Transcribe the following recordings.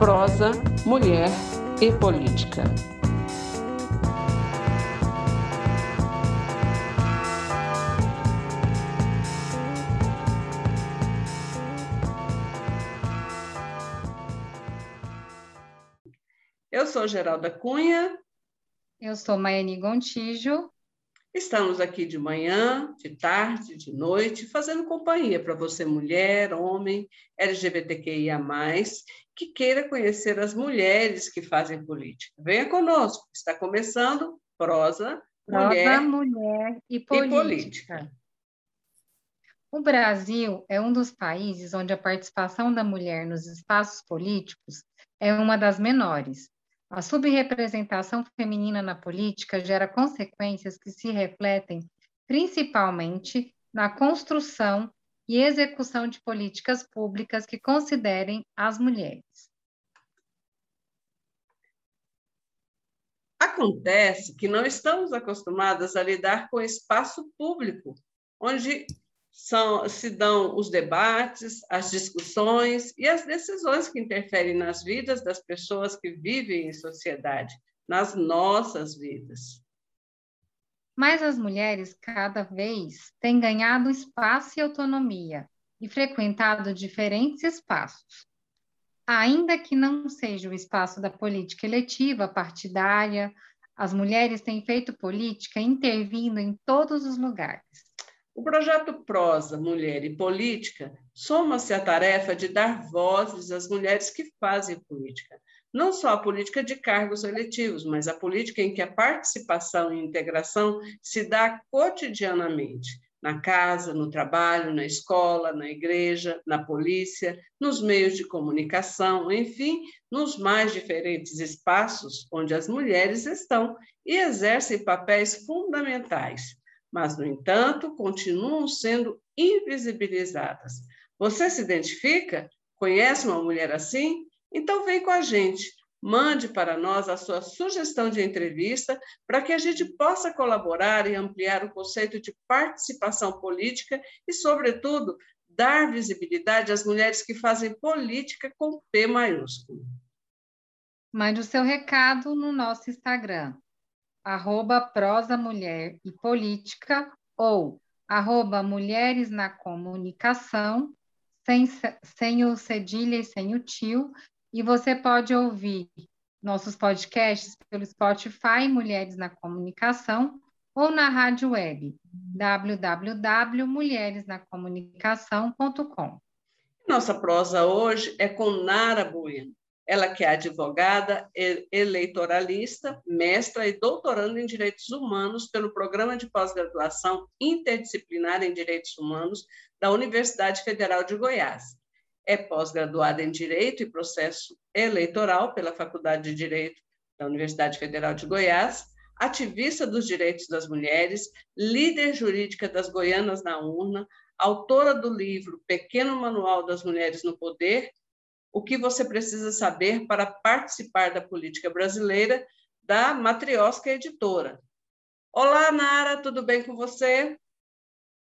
prosa, mulher e política. Eu sou Geralda Cunha. Eu sou Maiane Gontijo. Estamos aqui de manhã, de tarde, de noite, fazendo companhia para você, mulher, homem, LGBTQIA, que queira conhecer as mulheres que fazem política. Venha conosco, está começando Prosa, Prosa Mulher, mulher e, política. e Política. O Brasil é um dos países onde a participação da mulher nos espaços políticos é uma das menores. A subrepresentação feminina na política gera consequências que se refletem principalmente na construção e execução de políticas públicas que considerem as mulheres. Acontece que não estamos acostumadas a lidar com espaço público, onde são, se dão os debates, as discussões e as decisões que interferem nas vidas das pessoas que vivem em sociedade, nas nossas vidas. Mas as mulheres cada vez têm ganhado espaço e autonomia e frequentado diferentes espaços. Ainda que não seja o espaço da política eletiva, partidária, as mulheres têm feito política intervindo em todos os lugares o projeto Prosa, Mulher e Política soma-se à tarefa de dar vozes às mulheres que fazem política. Não só a política de cargos eletivos, mas a política em que a participação e integração se dá cotidianamente, na casa, no trabalho, na escola, na igreja, na polícia, nos meios de comunicação, enfim, nos mais diferentes espaços onde as mulheres estão e exercem papéis fundamentais mas, no entanto, continuam sendo invisibilizadas. Você se identifica? Conhece uma mulher assim? Então vem com a gente. Mande para nós a sua sugestão de entrevista para que a gente possa colaborar e ampliar o conceito de participação política e, sobretudo, dar visibilidade às mulheres que fazem política com P maiúsculo. Mande o seu recado no nosso Instagram, arroba prosa mulher e política ou arroba mulheres na comunicação, sem, sem o cedilha e sem o tio, e você pode ouvir nossos podcasts pelo Spotify Mulheres na Comunicação ou na rádio web www.mulheresnacomunicação.com. Nossa prosa hoje é com Nara Bueno. Ela que é advogada, eleitoralista, mestra e doutoranda em Direitos Humanos pelo Programa de Pós-Graduação Interdisciplinar em Direitos Humanos da Universidade Federal de Goiás. É pós-graduada em Direito e Processo Eleitoral pela Faculdade de Direito da Universidade Federal de Goiás, ativista dos direitos das mulheres, líder jurídica das goianas na urna, autora do livro Pequeno Manual das Mulheres no Poder o que você precisa saber para participar da política brasileira da Matriosca Editora. Olá, Nara, tudo bem com você?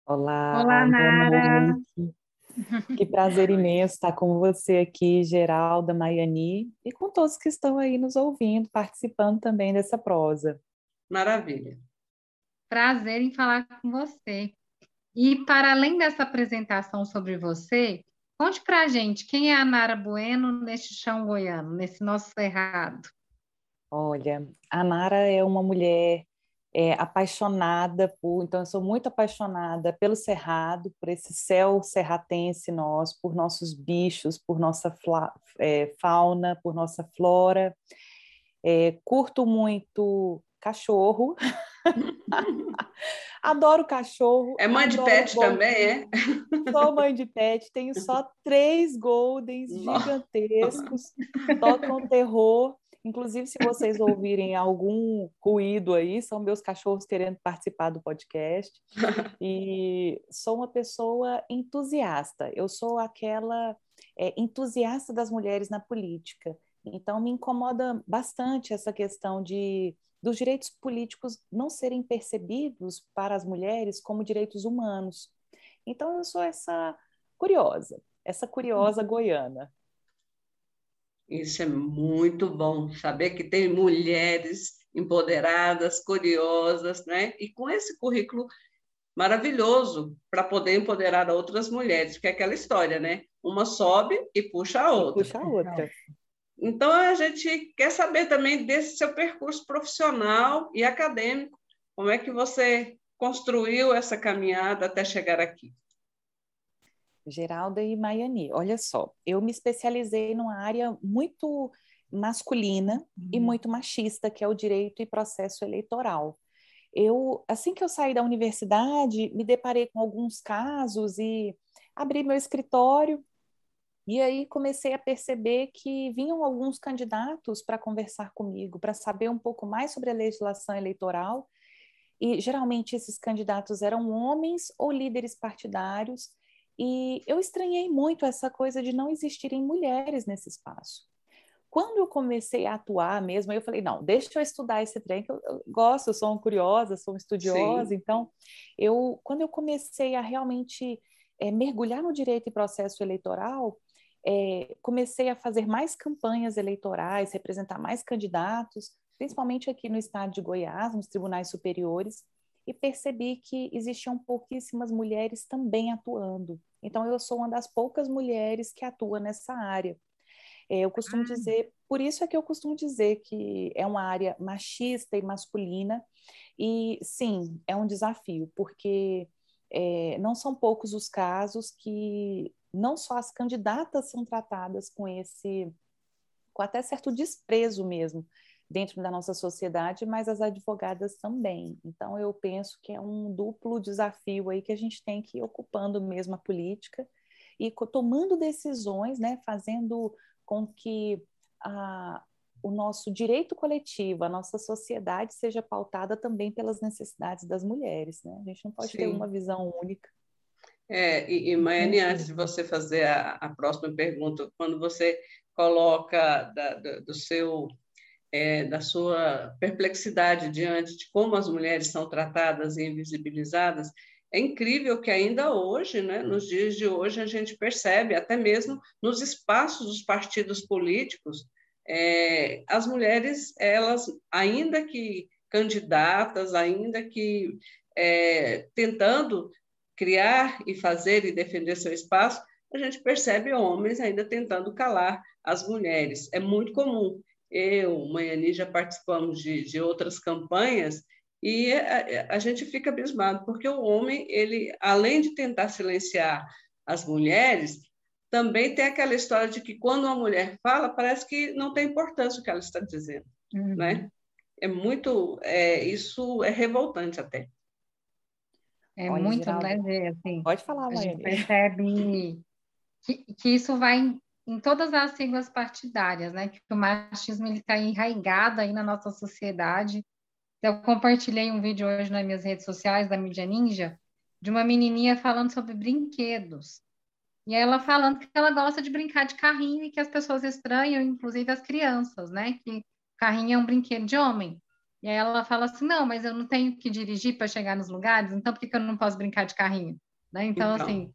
Olá, Olá Nara. Que prazer imenso estar com você aqui, Geralda, Maiani, e com todos que estão aí nos ouvindo, participando também dessa prosa. Maravilha. Prazer em falar com você. E para além dessa apresentação sobre você, Conte para a gente quem é a Nara Bueno neste chão goiano, nesse nosso cerrado. Olha, a Nara é uma mulher é, apaixonada por, então eu sou muito apaixonada pelo cerrado, por esse céu serratense nosso, por nossos bichos, por nossa fla, é, fauna, por nossa flora. É, curto muito cachorro. adoro cachorro. É mãe de pet também, é? Sou mãe de pet, tenho só três goldens gigantescos, tocam terror. Inclusive, se vocês ouvirem algum ruído aí, são meus cachorros querendo participar do podcast. E sou uma pessoa entusiasta. Eu sou aquela é, entusiasta das mulheres na política. Então, me incomoda bastante essa questão de dos direitos políticos não serem percebidos para as mulheres como direitos humanos. Então, eu sou essa curiosa, essa curiosa goiana. Isso é muito bom, saber que tem mulheres empoderadas, curiosas, né? E com esse currículo maravilhoso para poder empoderar outras mulheres, porque é aquela história, né? Uma sobe e puxa a outra. Puxa a outra. Então, a gente quer saber também desse seu percurso profissional e acadêmico. Como é que você construiu essa caminhada até chegar aqui? Geralda e Maiani, olha só, eu me especializei numa área muito masculina uhum. e muito machista, que é o direito e processo eleitoral. Eu, assim que eu saí da universidade, me deparei com alguns casos e abri meu escritório e aí comecei a perceber que vinham alguns candidatos para conversar comigo, para saber um pouco mais sobre a legislação eleitoral. E geralmente esses candidatos eram homens ou líderes partidários. E eu estranhei muito essa coisa de não existirem mulheres nesse espaço. Quando eu comecei a atuar mesmo, eu falei, não, deixa eu estudar esse trem, que eu, eu gosto, eu sou uma curiosa, sou uma estudiosa. Sim. Então, eu, quando eu comecei a realmente é, mergulhar no direito e processo eleitoral, é, comecei a fazer mais campanhas eleitorais, representar mais candidatos, principalmente aqui no estado de Goiás, nos tribunais superiores, e percebi que existiam pouquíssimas mulheres também atuando. Então, eu sou uma das poucas mulheres que atua nessa área. É, eu costumo ah. dizer, por isso é que eu costumo dizer que é uma área machista e masculina, e sim, é um desafio, porque é, não são poucos os casos que não só as candidatas são tratadas com esse, com até certo desprezo mesmo dentro da nossa sociedade, mas as advogadas também. Então eu penso que é um duplo desafio aí que a gente tem que ir ocupando mesmo a política e tomando decisões, né, fazendo com que a, o nosso direito coletivo, a nossa sociedade seja pautada também pelas necessidades das mulheres, né? A gente não pode Sim. ter uma visão única. É, e, e Maiane, antes de você fazer a, a próxima pergunta, quando você coloca da, da, do seu, é, da sua perplexidade diante de como as mulheres são tratadas e invisibilizadas, é incrível que ainda hoje, né, nos dias de hoje, a gente percebe, até mesmo nos espaços dos partidos políticos, é, as mulheres, elas, ainda que candidatas, ainda que é, tentando criar e fazer e defender seu espaço, a gente percebe homens ainda tentando calar as mulheres. É muito comum. Eu, Maiani, já participamos de, de outras campanhas e a, a, gente fica abismado, porque o homem, ele, além de tentar silenciar as mulheres, também tem aquela história de que quando uma mulher fala, parece que não tem importância o que ela está dizendo, uhum. né? É muito, é, isso é revoltante até. É Olha, muito, Geraldo. né, assim, Pode falar, A gente percebe que, que isso vai em, todas as siglas partidárias, né? Que o machismo está enraizado aí na nossa sociedade. Eu compartilhei um vídeo hoje nas minhas redes sociais da Mídia Ninja de uma menininha falando sobre brinquedos. E ela falando que ela gosta de brincar de carrinho e que as pessoas estranham, inclusive as crianças, né? Que carrinho é um brinquedo de homem. E aí ela fala assim: não, mas eu não tenho que dirigir para chegar nos lugares, então por que, que eu não posso brincar de carrinho? Né? Então, então, assim,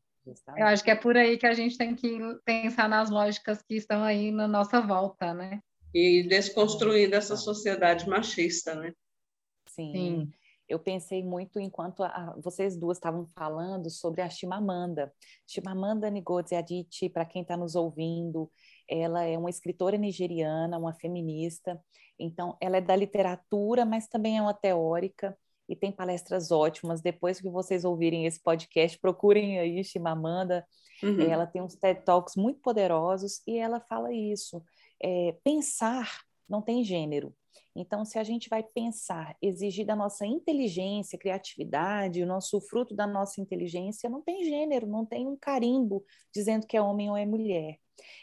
eu acho que é por aí que a gente tem que pensar nas lógicas que estão aí na nossa volta, né? E desconstruindo essa sociedade machista, né? Sim. Sim. Eu pensei muito enquanto a, vocês duas estavam falando sobre a Chimamanda. Chimamanda Ngozi Adichie, para quem está nos ouvindo, ela é uma escritora nigeriana, uma feminista. Então, ela é da literatura, mas também é uma teórica e tem palestras ótimas. Depois que vocês ouvirem esse podcast, procurem aí Chimamanda. Uhum. Ela tem uns TED Talks muito poderosos e ela fala isso. É, pensar não tem gênero. Então, se a gente vai pensar, exigir da nossa inteligência, criatividade, o nosso fruto da nossa inteligência, não tem gênero, não tem um carimbo dizendo que é homem ou é mulher.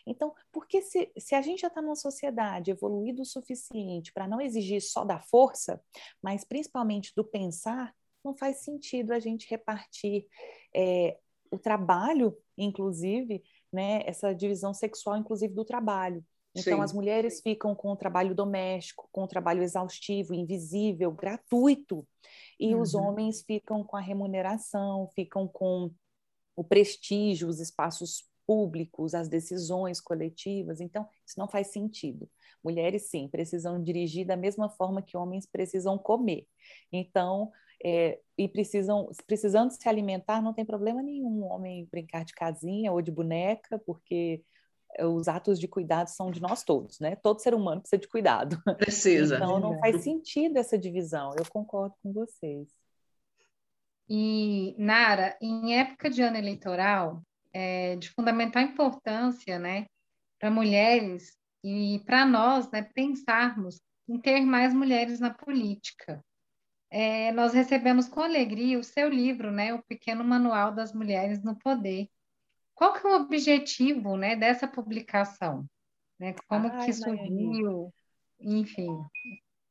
Então, porque se, se a gente já está numa sociedade evoluída o suficiente para não exigir só da força, mas principalmente do pensar, não faz sentido a gente repartir é, o trabalho, inclusive, né, essa divisão sexual, inclusive, do trabalho. Então, Sim. as mulheres ficam com o trabalho doméstico, com o trabalho exaustivo, invisível, gratuito, e uhum. os homens ficam com a remuneração, ficam com o prestígio, os espaços públicos, as decisões coletivas. Então, isso não faz sentido. Mulheres, sim, precisam dirigir da mesma forma que homens precisam comer. Então, é, e precisam, precisando se alimentar, não tem problema nenhum um homem brincar de casinha ou de boneca, porque os atos de cuidado são de nós todos, né? Todo ser humano precisa de cuidado. Precisa. Então não faz sentido essa divisão. Eu concordo com vocês. E Nara, em época de ano eleitoral, é de fundamental importância, né, para mulheres e para nós, né, pensarmos em ter mais mulheres na política. É, nós recebemos com alegria o seu livro, né, o Pequeno Manual das Mulheres no Poder. Qual que é o objetivo, né, dessa publicação? Né? Como Ai, que surgiu? Enfim.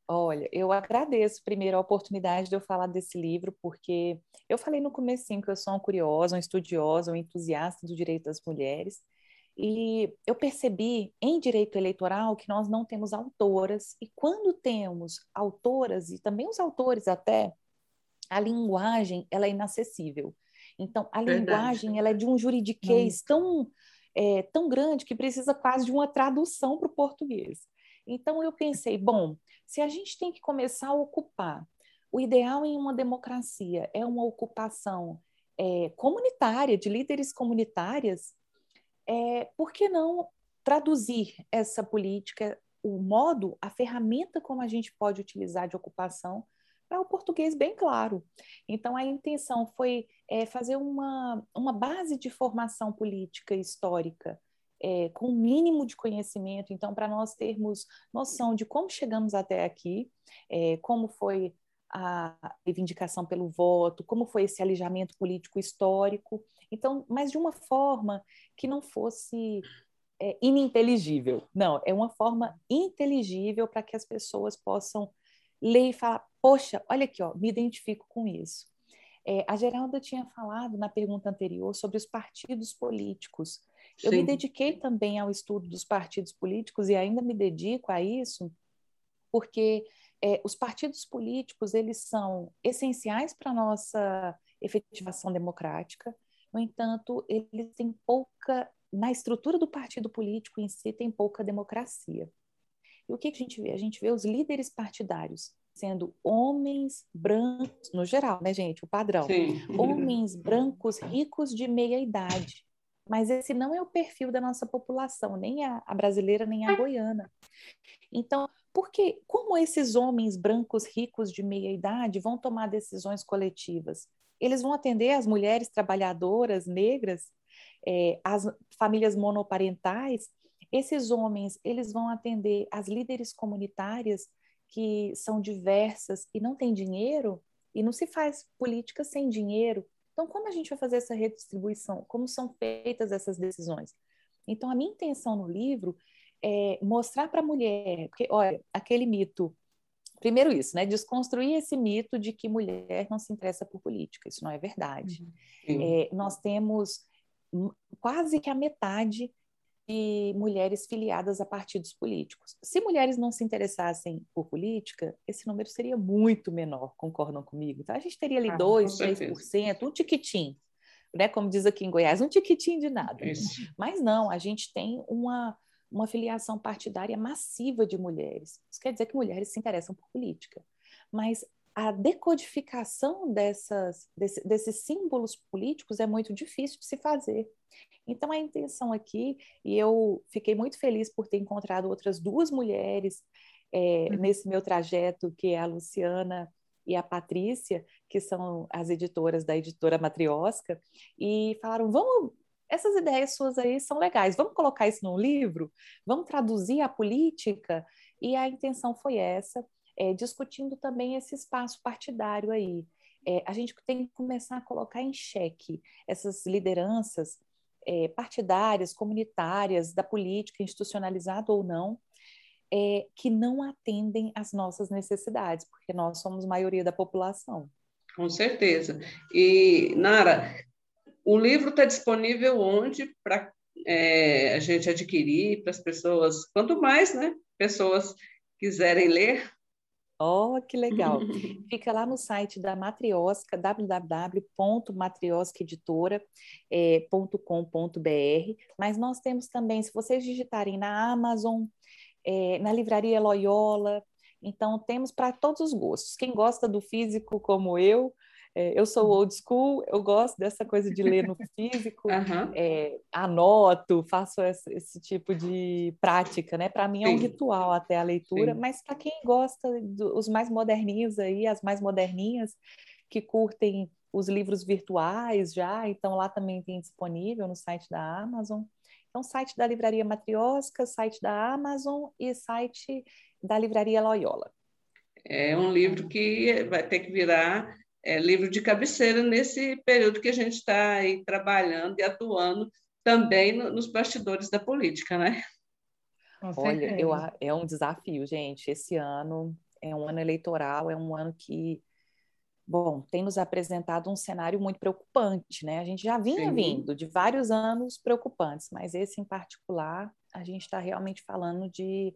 Olha, eu agradeço primeiro a oportunidade de eu falar desse livro, porque eu falei no começo que eu sou uma curiosa, uma estudiosa, uma entusiasta do direito das mulheres, e eu percebi em direito eleitoral que nós não temos autoras, e quando temos autoras, e também os autores até, a linguagem ela é inacessível. Então, a Verdade. linguagem ela é de um juridiquês hum. tão, é, tão grande que precisa quase de uma tradução para o português. Então, eu pensei, bom, se a gente tem que começar a ocupar, o ideal em uma democracia é uma ocupação é, comunitária, de líderes comunitárias, é, por que não traduzir essa política, o modo, a ferramenta como a gente pode utilizar de ocupação para o português bem claro. Então, a intenção foi é, fazer uma, uma base de formação política histórica, é, com o mínimo de conhecimento, então, para nós termos noção de como chegamos até aqui, é, como foi a reivindicação pelo voto, como foi esse alijamento político histórico, então, mas de uma forma que não fosse é, ininteligível. Não, é uma forma inteligível para que as pessoas possam ler e falar: poxa, olha aqui, ó, me identifico com isso. É, a Geralda tinha falado na pergunta anterior sobre os partidos políticos. Eu Sim. me dediquei também ao estudo dos partidos políticos e ainda me dedico a isso, porque é, os partidos políticos eles são essenciais para a nossa efetivação democrática. No entanto, eles têm pouca na estrutura do partido político em si tem pouca democracia. E o que a gente vê? A gente vê os líderes partidários sendo homens brancos, no geral, né, gente? O padrão. Sim. Homens brancos ricos de meia idade. Mas esse não é o perfil da nossa população, nem a, a brasileira, nem a goiana. Então, porque como esses homens brancos ricos de meia idade vão tomar decisões coletivas? Eles vão atender as mulheres trabalhadoras negras, é, as famílias monoparentais, esses homens, eles vão atender as líderes comunitárias que são diversas e não têm dinheiro, e não se faz política sem dinheiro. Então, como a gente vai fazer essa redistribuição? Como são feitas essas decisões? Então, a minha intenção no livro é mostrar para a mulher, porque, olha, aquele mito, primeiro isso, né? Desconstruir esse mito de que mulher não se interessa por política. Isso não é verdade. Uhum. É, nós temos quase que a metade de mulheres filiadas a partidos políticos. Se mulheres não se interessassem por política, esse número seria muito menor, concordam comigo? Então, a gente teria ali ah, 2%, 3%, um tiquitim, né? como diz aqui em Goiás, um tiquitim de nada. Isso. Mas não, a gente tem uma, uma filiação partidária massiva de mulheres. Isso quer dizer que mulheres se interessam por política. Mas a decodificação dessas, desse, desses símbolos políticos é muito difícil de se fazer. Então, a intenção aqui, e eu fiquei muito feliz por ter encontrado outras duas mulheres é, uhum. nesse meu trajeto, que é a Luciana e a Patrícia, que são as editoras da editora Matriosca, e falaram: vamos. Essas ideias suas aí são legais, vamos colocar isso num livro? Vamos traduzir a política? E a intenção foi essa, é, discutindo também esse espaço partidário aí. É, a gente tem que começar a colocar em xeque essas lideranças é, partidárias, comunitárias, da política, institucionalizada ou não, é, que não atendem às nossas necessidades, porque nós somos maioria da população. Com certeza. E, Nara, o livro está disponível onde para é, a gente adquirir, para as pessoas, quanto mais né, pessoas quiserem ler? Oh, que legal. Fica lá no site da Matriosca, www.matrioscaeditora.com.br. Eh, Mas nós temos também, se vocês digitarem na Amazon, é, na Livraria Loyola, então temos para todos os gostos. Quem gosta do físico como eu, é, eu sou old school, eu gosto dessa coisa de ler no físico, uhum. é, anoto, faço esse, esse, tipo de prática, né? Para mim é um ritual até a leitura, Sim. mas para quem gosta, do, os mais moderninhos aí, as mais moderninhas, que curtem os livros virtuais já, então lá também tem disponível no site da Amazon. Então, site da Livraria Matriosca, site da Amazon e site da Livraria Loyola. É um livro que vai ter que virar é, livro de cabeceira nesse período que a gente está aí trabalhando e atuando também no, nos bastidores da política, né? Olha, eu, é um desafio, gente. Esse ano é um ano eleitoral, é um ano que, bom, tem nos apresentado um cenário muito preocupante, né? A gente já vinha Sim. vindo de vários anos preocupantes, mas esse em particular, a gente está realmente falando de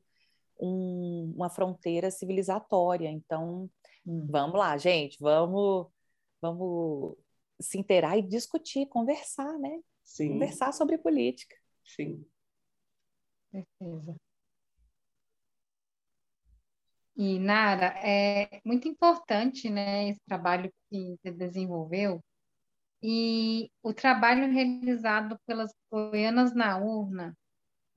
um, uma fronteira civilizatória. Então, Hum. Vamos lá, gente, vamos, vamos se inteirar e discutir, conversar, né? Sim. Conversar sobre política. Sim. Certeza. E, Nara, é muito importante né, esse trabalho que você desenvolveu e o trabalho realizado pelas Goianas na Urna,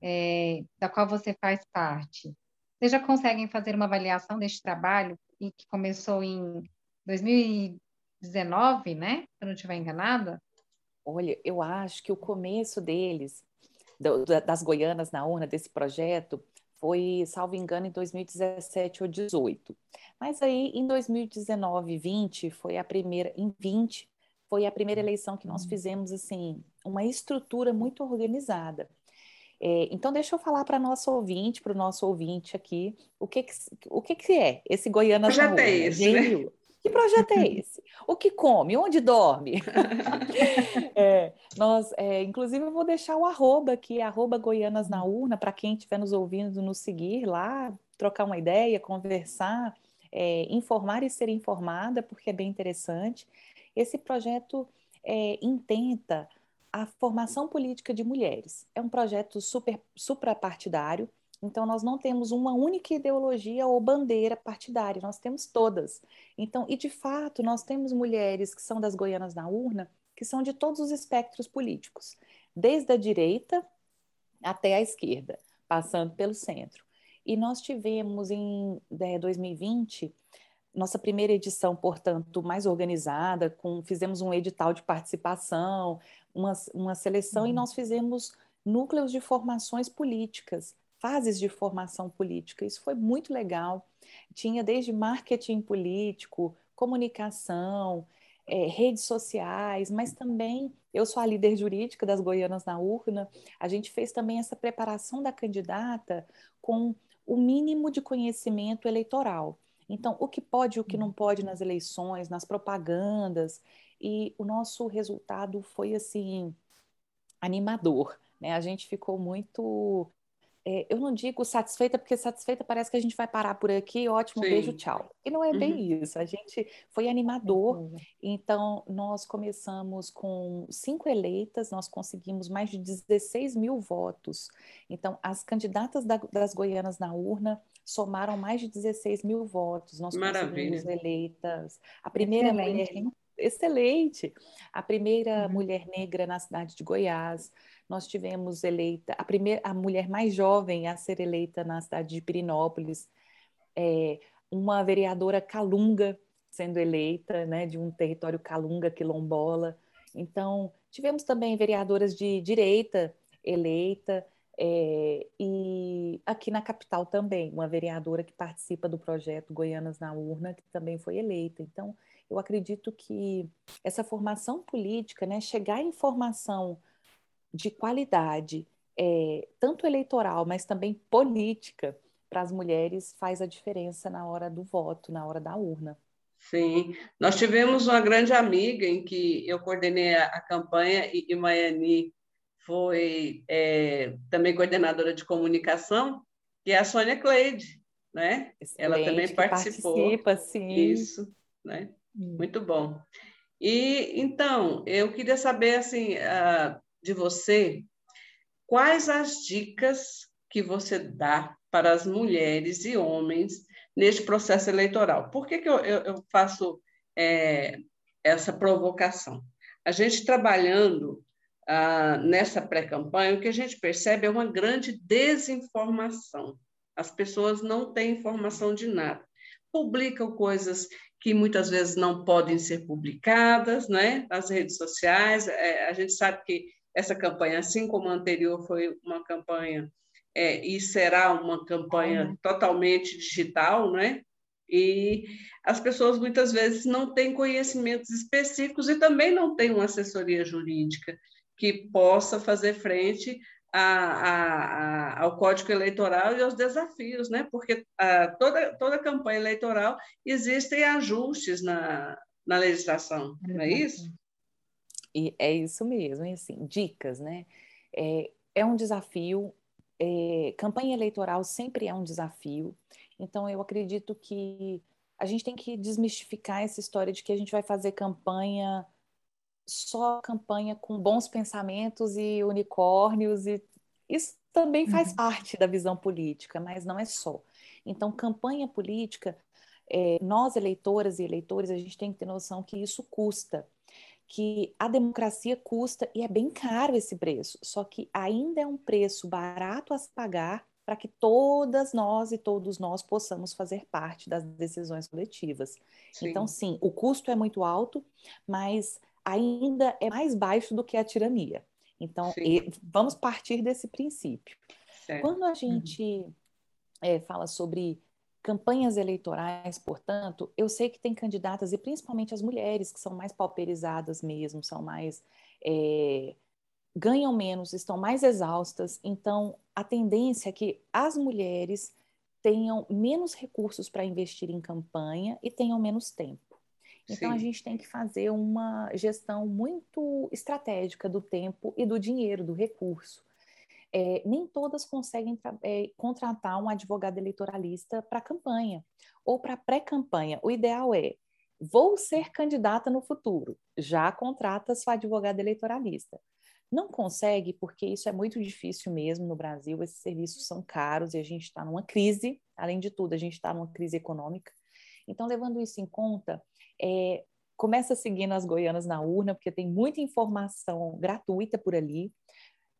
é, da qual você faz parte. Vocês já conseguem fazer uma avaliação deste trabalho e que começou em 2019, né? Se eu não estiver enganada. Olha, eu acho que o começo deles, do, das Goianas na urna, desse projeto, foi, salvo engano, em 2017 ou 2018. Mas aí, em 2019 e 20, foi a primeira, em 20, foi a primeira eleição que nós uhum. fizemos, assim, uma estrutura muito organizada. É, então, deixa eu falar para nosso ouvinte, para o nosso ouvinte aqui, o que, que o que, que é esse Goianas projeto é esse, né? Que projeto é esse? O que come? Onde dorme? é, nós, é, inclusive, eu vou deixar o arroba aqui, arroba Goianas na Urna, para quem estiver nos ouvindo, nos seguir lá, trocar uma ideia, conversar, é, informar e ser informada, porque é bem interessante. Esse projeto é, intenta a formação política de mulheres. É um projeto super suprapartidário, então nós não temos uma única ideologia ou bandeira partidária, nós temos todas. Então, e de fato, nós temos mulheres que são das goianas na urna, que são de todos os espectros políticos, desde a direita até a esquerda, passando pelo centro. E nós tivemos em 2020 né, nossa primeira edição, portanto, mais organizada, com, fizemos um edital de participação, uma, uma seleção, uhum. e nós fizemos núcleos de formações políticas, fases de formação política. Isso foi muito legal. Tinha desde marketing político, comunicação, é, redes sociais, mas também eu sou a líder jurídica das Goianas na Urna. A gente fez também essa preparação da candidata com o mínimo de conhecimento eleitoral. Então, o que pode e o que não pode nas eleições, nas propagandas, e o nosso resultado foi assim animador, né? A gente ficou muito é, eu não digo satisfeita, porque satisfeita parece que a gente vai parar por aqui, ótimo, Sim. beijo, tchau. E não é uhum. bem isso, a gente foi animador, uhum. então nós começamos com cinco eleitas, nós conseguimos mais de 16 mil votos. Então, as candidatas da, das goianas na urna somaram mais de 16 mil votos. Nós Maravilha. conseguimos eleitas. A primeira Excelente. mulher excelente. A primeira uhum. mulher negra na cidade de Goiás. Nós tivemos eleita a primeira a mulher mais jovem a ser eleita na cidade de Pirinópolis, é, uma vereadora calunga sendo eleita, né, de um território calunga quilombola. Então, tivemos também vereadoras de direita eleita, é, e aqui na capital também, uma vereadora que participa do projeto Goianas na Urna, que também foi eleita. Então, eu acredito que essa formação política, né, chegar à informação de qualidade, é, tanto eleitoral, mas também política, para as mulheres faz a diferença na hora do voto, na hora da urna. Sim, nós tivemos uma grande amiga em que eu coordenei a, a campanha e, e Maiani foi é, também coordenadora de comunicação, que é a Sônia Cleide. né? Excelente, Ela também participou. Participa, sim. Isso, né? Hum. Muito bom. E então, eu queria saber assim, de você, quais as dicas que você dá para as mulheres e homens neste processo eleitoral? Por que, que eu, eu, faço é, essa provocação? A gente trabalhando nessa pré-campanha, o que a gente percebe é uma grande desinformação. As pessoas não têm informação de nada. Publicam coisas que muitas vezes não podem ser publicadas né, nas redes sociais. É, a gente sabe que essa campanha, assim como a anterior, foi uma campanha é, e será uma campanha uhum. totalmente digital, né? E as pessoas muitas vezes não têm conhecimentos específicos e também não têm uma assessoria jurídica que possa fazer frente a, a, ao Código Eleitoral e aos desafios, né? porque a, toda, toda campanha eleitoral existem ajustes na, na legislação, não é isso? E é isso mesmo, e assim, dicas, né? É, é um desafio, é, campanha eleitoral sempre é um desafio, então eu acredito que a gente tem que desmistificar essa história de que a gente vai fazer campanha só campanha com bons pensamentos e unicórnios e isso também faz uhum. parte da visão política, mas não é só. Então, campanha política, é, nós eleitoras e eleitores, a gente tem que ter noção que isso custa, que a democracia custa e é bem caro esse preço, só que ainda é um preço barato a se pagar para que todas nós e todos nós possamos fazer parte das decisões coletivas. Sim. Então, sim, o custo é muito alto, mas ainda é mais baixo do que a tirania. Então, e, vamos partir desse princípio. Certo. Quando a uhum. gente uhum. é, fala sobre campanhas eleitorais, portanto, eu sei que tem candidatas, e principalmente as mulheres, que são mais pauperizadas mesmo, são mais. É, ganham menos, estão mais exaustas. Então, a tendência é que as mulheres tenham menos recursos para investir em campanha e tenham menos tempo. Então, Sim. a gente tem que fazer uma gestão muito estratégica do tempo e do dinheiro, do recurso. É, nem todas conseguem é, contratar um advogado eleitoralista para campanha ou para pré-campanha. O ideal é: vou ser candidata no futuro, já contrata sua advogada eleitoralista. Não consegue, porque isso é muito difícil mesmo no Brasil, esses serviços são caros e a gente está numa crise, além de tudo, a gente está numa crise econômica. Então, levando isso em conta, é, começa seguindo as goianas na urna, porque tem muita informação gratuita por ali.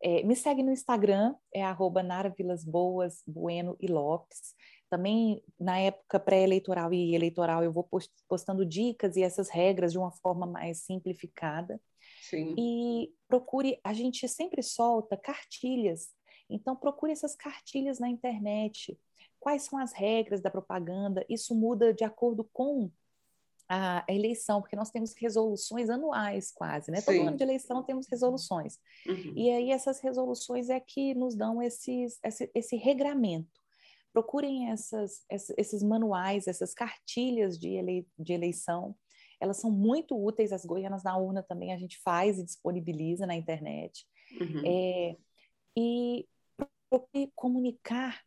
É, me segue no Instagram, é arroba Nara Vilas Boas, Bueno e Lopes. Também na época pré-eleitoral e eleitoral eu vou postando dicas e essas regras de uma forma mais simplificada. Sim. E procure, a gente sempre solta cartilhas, então procure essas cartilhas na internet. Quais são as regras da propaganda? Isso muda de acordo com a eleição, porque nós temos resoluções anuais quase, né? Sim. Todo ano de eleição temos resoluções. Uhum. E aí essas resoluções é que nos dão esses, esse, esse regramento. Procurem essas, esses manuais, essas cartilhas de, ele, de eleição. Elas são muito úteis, as goianas na urna também a gente faz e disponibiliza na internet. Uhum. É, e procure comunicar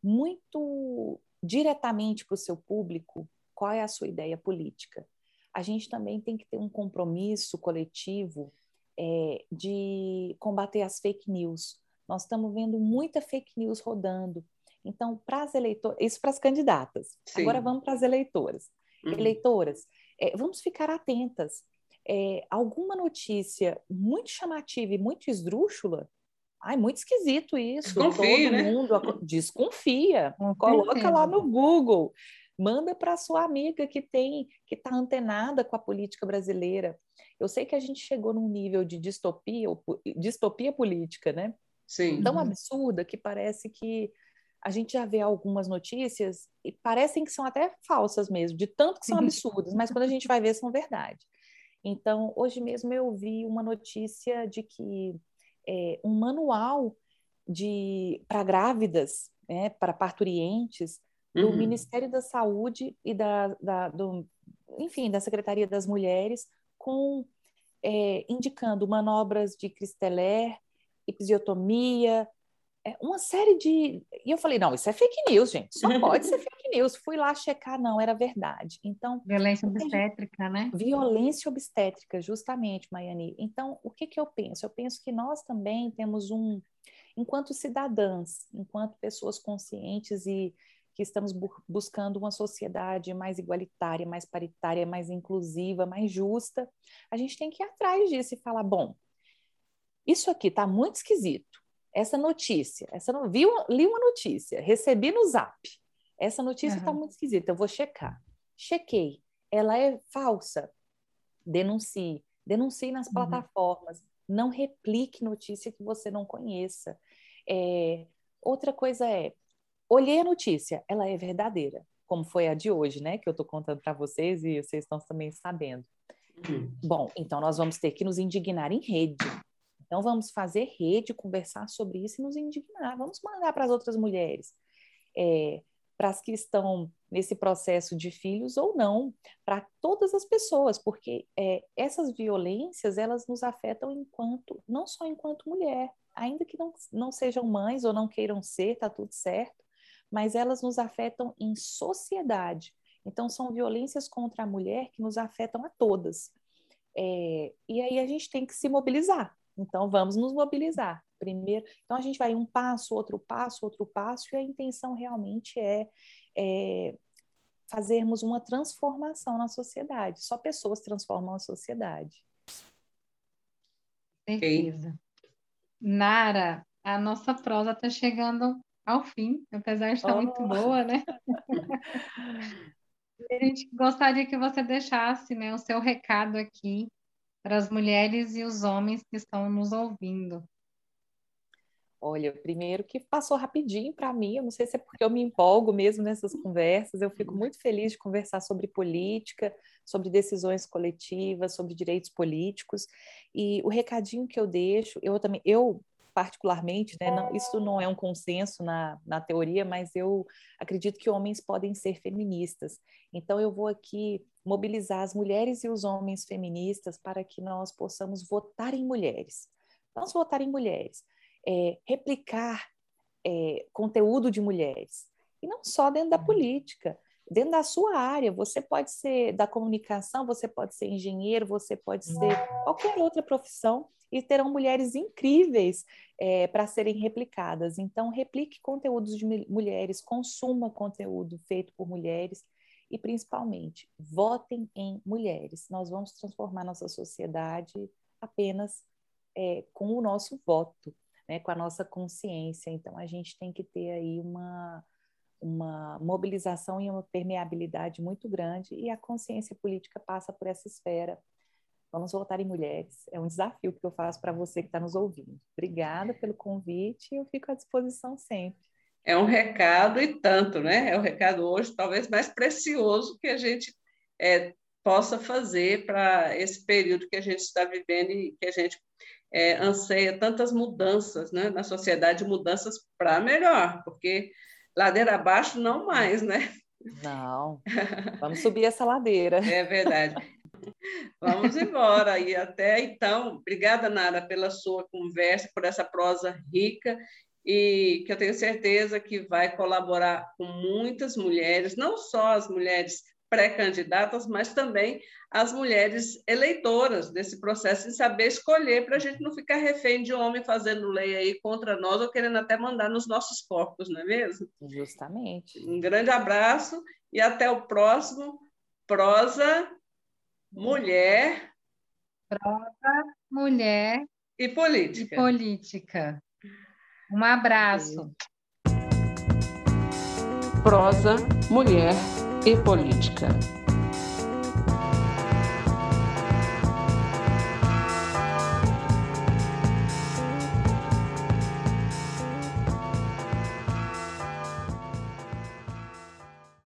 muito diretamente para o seu público qual é a sua ideia política. A gente também tem que ter um compromisso coletivo é, de combater as fake news. Nós estamos vendo muita fake news rodando. Então, para as eleitoras, isso para as candidatas. Sim. Agora vamos para as eleitoras. Uhum. Eleitoras, é, vamos ficar atentas. É, alguma notícia muito chamativa e muito esdrúxula, ai, muito esquisito isso. Desconfia, Todo né? mundo desconfia. Coloca lá no Google manda para sua amiga que tem que está antenada com a política brasileira. Eu sei que a gente chegou num nível de distopia, distopia política, né? Sim. Tão absurda que parece que a gente já vê algumas notícias e parecem que são até falsas mesmo, de tanto que são uhum. absurdas, mas quando a gente vai ver são verdade. Então, hoje mesmo eu vi uma notícia de que é, um manual de para grávidas, né, para parturientes, do uhum. Ministério da Saúde e da, da, do, enfim, da Secretaria das Mulheres, com é, indicando manobras de Cristeler, episiotomia, é, uma série de. E eu falei, não, isso é fake news, gente. Só pode ser fake news. Fui lá checar, não, era verdade. Então. Violência obstétrica, né? Violência obstétrica, justamente, Maiane. Então, o que, que eu penso? Eu penso que nós também temos um. Enquanto cidadãs, enquanto pessoas conscientes e que estamos bu buscando uma sociedade mais igualitária, mais paritária, mais inclusiva, mais justa, a gente tem que ir atrás disso e falar: bom, isso aqui está muito esquisito. Essa notícia, essa vi, li uma notícia, recebi no Zap. Essa notícia está uhum. muito esquisita, eu vou checar. Chequei, ela é falsa. Denuncie, denuncie nas uhum. plataformas. Não replique notícia que você não conheça. É, outra coisa é, olhei a notícia, ela é verdadeira, como foi a de hoje, né? Que eu estou contando para vocês e vocês estão também sabendo. Uhum. Bom, então nós vamos ter que nos indignar em rede. Então vamos fazer rede, conversar sobre isso e nos indignar. Vamos mandar para as outras mulheres, é, para as que estão nesse processo de filhos ou não, para todas as pessoas, porque é, essas violências elas nos afetam enquanto não só enquanto mulher, ainda que não, não sejam mães ou não queiram ser, tá tudo certo mas elas nos afetam em sociedade. Então, são violências contra a mulher que nos afetam a todas. É, e aí a gente tem que se mobilizar. Então, vamos nos mobilizar. Primeiro, então a gente vai um passo, outro passo, outro passo, e a intenção realmente é, é fazermos uma transformação na sociedade. Só pessoas transformam a sociedade. Certeza. Nara, a nossa prosa está chegando ao fim, apesar de estar oh. muito boa, né? a gente gostaria que você deixasse né, o seu recado aqui para as mulheres e os homens que estão nos ouvindo. Olha, primeiro que passou rapidinho para mim, eu não sei se é porque eu me empolgo mesmo nessas conversas, eu fico muito feliz de conversar sobre política, sobre decisões coletivas, sobre direitos políticos, e o recadinho que eu deixo, eu também, eu particularmente, né, não, isso não é um consenso na, na teoria, mas eu acredito que homens podem ser feministas. Então, eu vou aqui mobilizar as mulheres e os homens feministas para que nós possamos votar em mulheres. Vamos votar em mulheres, é, replicar é, conteúdo de mulheres, e não só dentro da política, dentro da sua área. Você pode ser da comunicação, você pode ser engenheiro, você pode ser qualquer outra profissão e terão mulheres incríveis é, para serem replicadas. Então, replique conteúdos de mulheres, consuma conteúdo feito por mulheres e, principalmente, votem em mulheres. Nós vamos transformar nossa sociedade apenas é, com o nosso voto, né, com a nossa consciência. Então, a gente tem que ter aí uma, uma mobilização e uma permeabilidade muito grande, e a consciência política passa por essa esfera Vamos voltar em mulheres. É um desafio que eu faço para você que está nos ouvindo. Obrigada pelo convite e eu fico à disposição sempre. É um recado e tanto, né? É o um recado hoje talvez mais precioso que a gente é, possa fazer para esse período que a gente está vivendo e que a gente é, anseia tantas mudanças né? na sociedade, mudanças para melhor, porque ladeira abaixo não mais, né? Não, vamos subir essa ladeira. É verdade. Vamos embora. E até então, obrigada, Nara, pela sua conversa, por essa prosa rica e que eu tenho certeza que vai colaborar com muitas mulheres, não só as mulheres pré-candidatas, mas também as mulheres eleitoras desse processo de saber escolher para a gente não ficar refém de homem fazendo lei aí contra nós ou querendo até mandar nos nossos corpos, não é mesmo? Justamente. Um grande abraço e até o próximo Prosa mulher. Prova, mulher. E política. E política. Um abraço. Prosa, mulher e política.